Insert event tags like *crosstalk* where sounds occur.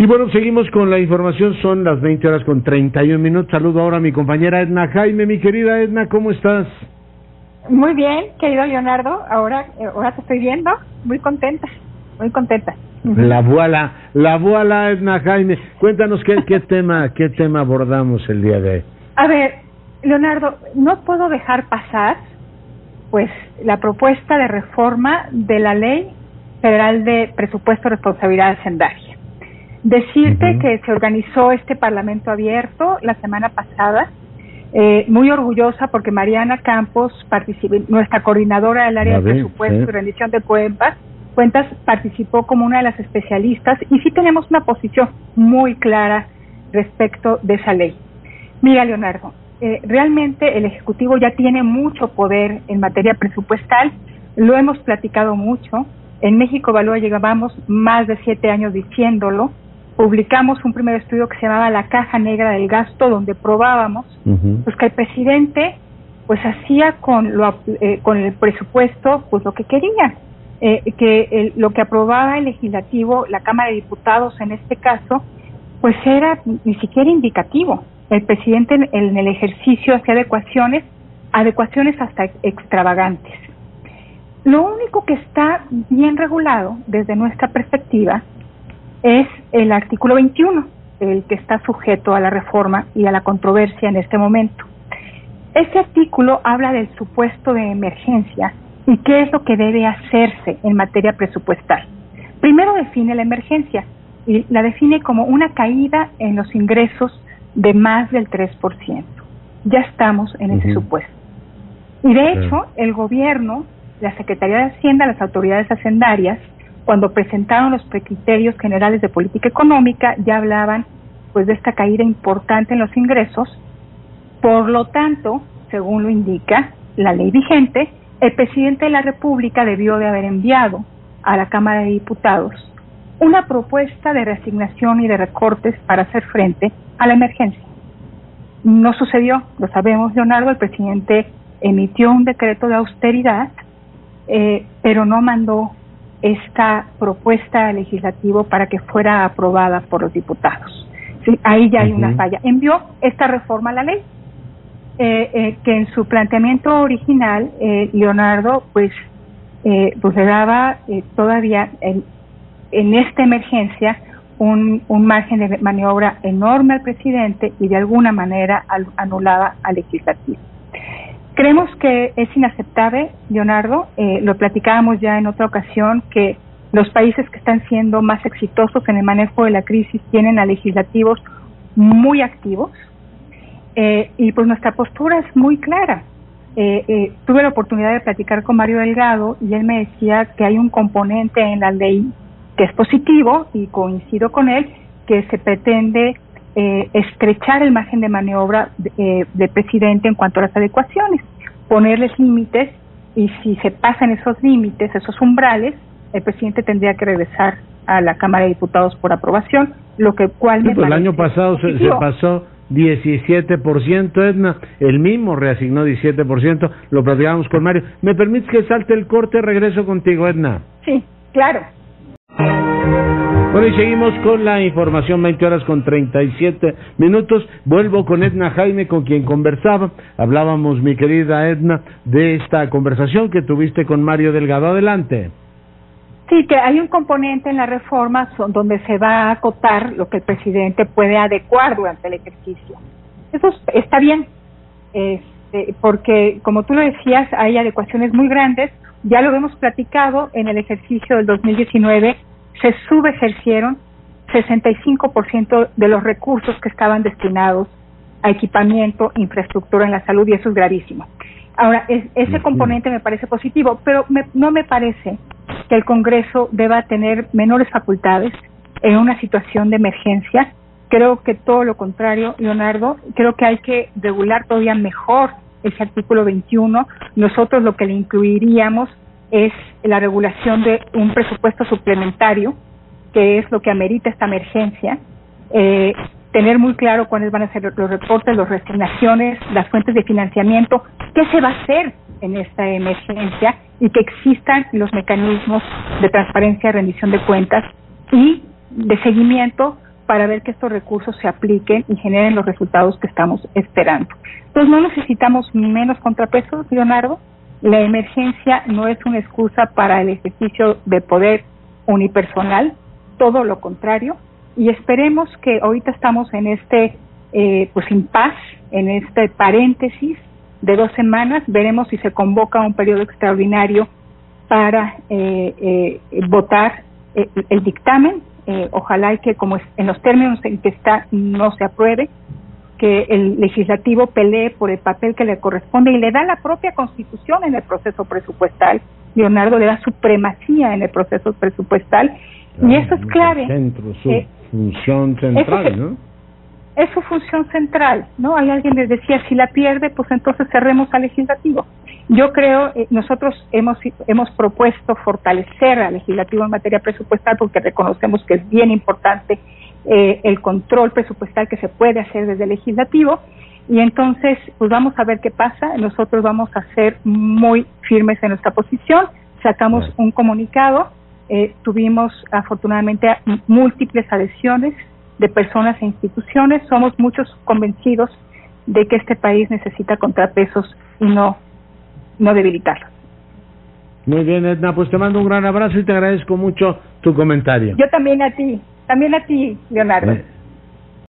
Y bueno, seguimos con la información, son las 20 horas con 31 minutos. Saludo ahora a mi compañera Edna Jaime, mi querida Edna, ¿cómo estás? Muy bien, querido Leonardo, ahora, ahora te estoy viendo, muy contenta, muy contenta. La abuela, la abuela Edna Jaime, cuéntanos qué, qué *laughs* tema, qué tema abordamos el día de hoy. A ver, Leonardo, no puedo dejar pasar, pues, la propuesta de reforma de la Ley Federal de Presupuesto de Responsabilidad Hacendaria. Decirte que se organizó este Parlamento abierto la semana pasada, eh, muy orgullosa porque Mariana Campos, nuestra coordinadora del área de presupuesto y rendición de cuentas, cuentas, participó como una de las especialistas y sí tenemos una posición muy clara respecto de esa ley. Mira, Leonardo, eh, realmente el Ejecutivo ya tiene mucho poder en materia presupuestal, lo hemos platicado mucho. En México Valúa llegábamos más de siete años diciéndolo publicamos un primer estudio que se llamaba La Caja Negra del Gasto, donde probábamos pues que el presidente pues hacía con lo eh, con el presupuesto pues lo que quería. Eh, que lo que aprobaba el legislativo la Cámara de Diputados en este caso pues era ni siquiera indicativo. El presidente en, en el ejercicio hacía adecuaciones adecuaciones hasta extravagantes. Lo único que está bien regulado desde nuestra perspectiva es el artículo 21, el que está sujeto a la reforma y a la controversia en este momento. Este artículo habla del supuesto de emergencia y qué es lo que debe hacerse en materia presupuestal. Primero define la emergencia y la define como una caída en los ingresos de más del 3%. Ya estamos en ese supuesto. Y de hecho, el gobierno, la Secretaría de Hacienda, las autoridades hacendarias, cuando presentaron los precriterios generales de política económica, ya hablaban pues de esta caída importante en los ingresos. Por lo tanto, según lo indica la ley vigente, el presidente de la República debió de haber enviado a la Cámara de Diputados una propuesta de reasignación y de recortes para hacer frente a la emergencia. No sucedió, lo sabemos, Leonardo, el presidente emitió un decreto de austeridad, eh, pero no mandó esta propuesta legislativa para que fuera aprobada por los diputados. ¿Sí? Ahí ya hay una falla. Envió esta reforma a la ley, eh, eh, que en su planteamiento original, eh, Leonardo, pues, pues le daba todavía en, en esta emergencia un, un, margen de maniobra enorme al presidente y de alguna manera anulaba al legislativo. Creemos que es inaceptable, Leonardo, eh, lo platicábamos ya en otra ocasión, que los países que están siendo más exitosos en el manejo de la crisis tienen a legislativos muy activos eh, y pues nuestra postura es muy clara. Eh, tuve la oportunidad de platicar con Mario Delgado y él me decía que hay un componente en la ley que es positivo y coincido con él que se pretende eh, estrechar el margen de maniobra de, del presidente en cuanto a las adecuaciones, ponerles límites y si se pasan esos límites, esos umbrales, el presidente tendría que regresar a la Cámara de Diputados por aprobación, lo que cual pues el año pasado se, pasó 17%, Edna, el mismo reasignó 17%, lo platicamos con Mario. ¿Me permites que salte el corte? Regreso contigo, Edna. Sí, claro. Bueno, y seguimos con la información, 20 horas con 37 minutos. Vuelvo con Edna Jaime, con quien conversaba. Hablábamos, mi querida Edna, de esta conversación que tuviste con Mario Delgado. Adelante. Sí, que hay un componente en la reforma donde se va a acotar lo que el presidente puede adecuar durante el ejercicio. Eso está bien, este, porque como tú lo decías, hay adecuaciones muy grandes. Ya lo hemos platicado en el ejercicio del 2019 se subejercieron 65% de los recursos que estaban destinados a equipamiento, infraestructura en la salud y eso es gravísimo. Ahora, ese componente me parece positivo, pero no me parece que el Congreso deba tener menores facultades en una situación de emergencia. Creo que todo lo contrario, Leonardo, creo que hay que regular todavía mejor ese artículo 21. Nosotros lo que le incluiríamos es la regulación de un presupuesto suplementario, que es lo que amerita esta emergencia, eh, tener muy claro cuáles van a ser los reportes, las resignaciones, las fuentes de financiamiento, qué se va a hacer en esta emergencia y que existan los mecanismos de transparencia, rendición de cuentas y de seguimiento para ver que estos recursos se apliquen y generen los resultados que estamos esperando. Entonces no necesitamos menos contrapesos, Leonardo. La emergencia no es una excusa para el ejercicio de poder unipersonal, todo lo contrario. Y esperemos que ahorita estamos en este eh, pues impas, en este paréntesis de dos semanas. Veremos si se convoca un periodo extraordinario para eh, eh, votar eh, el dictamen eh, ojalá y que como en los términos en que está no se apruebe, que el legislativo pelee por el papel que le corresponde y le da la propia constitución en el proceso presupuestal. Leonardo le da supremacía en el proceso presupuestal y eso es clave. Centro, su eh, función central, ¿no? Es su función central, ¿no? Hay alguien les decía, si la pierde, pues entonces cerremos al legislativo. Yo creo, eh, nosotros hemos, hemos propuesto fortalecer al legislativo en materia presupuestal porque reconocemos que es bien importante eh, el control presupuestal que se puede hacer desde el legislativo y entonces pues vamos a ver qué pasa. Nosotros vamos a ser muy firmes en nuestra posición. Sacamos un comunicado, eh, tuvimos afortunadamente múltiples adhesiones de personas e instituciones. Somos muchos convencidos de que este país necesita contrapesos y no no debilitarlo. Muy bien, Edna, pues te mando un gran abrazo y te agradezco mucho tu comentario. Yo también a ti, también a ti, Leonardo.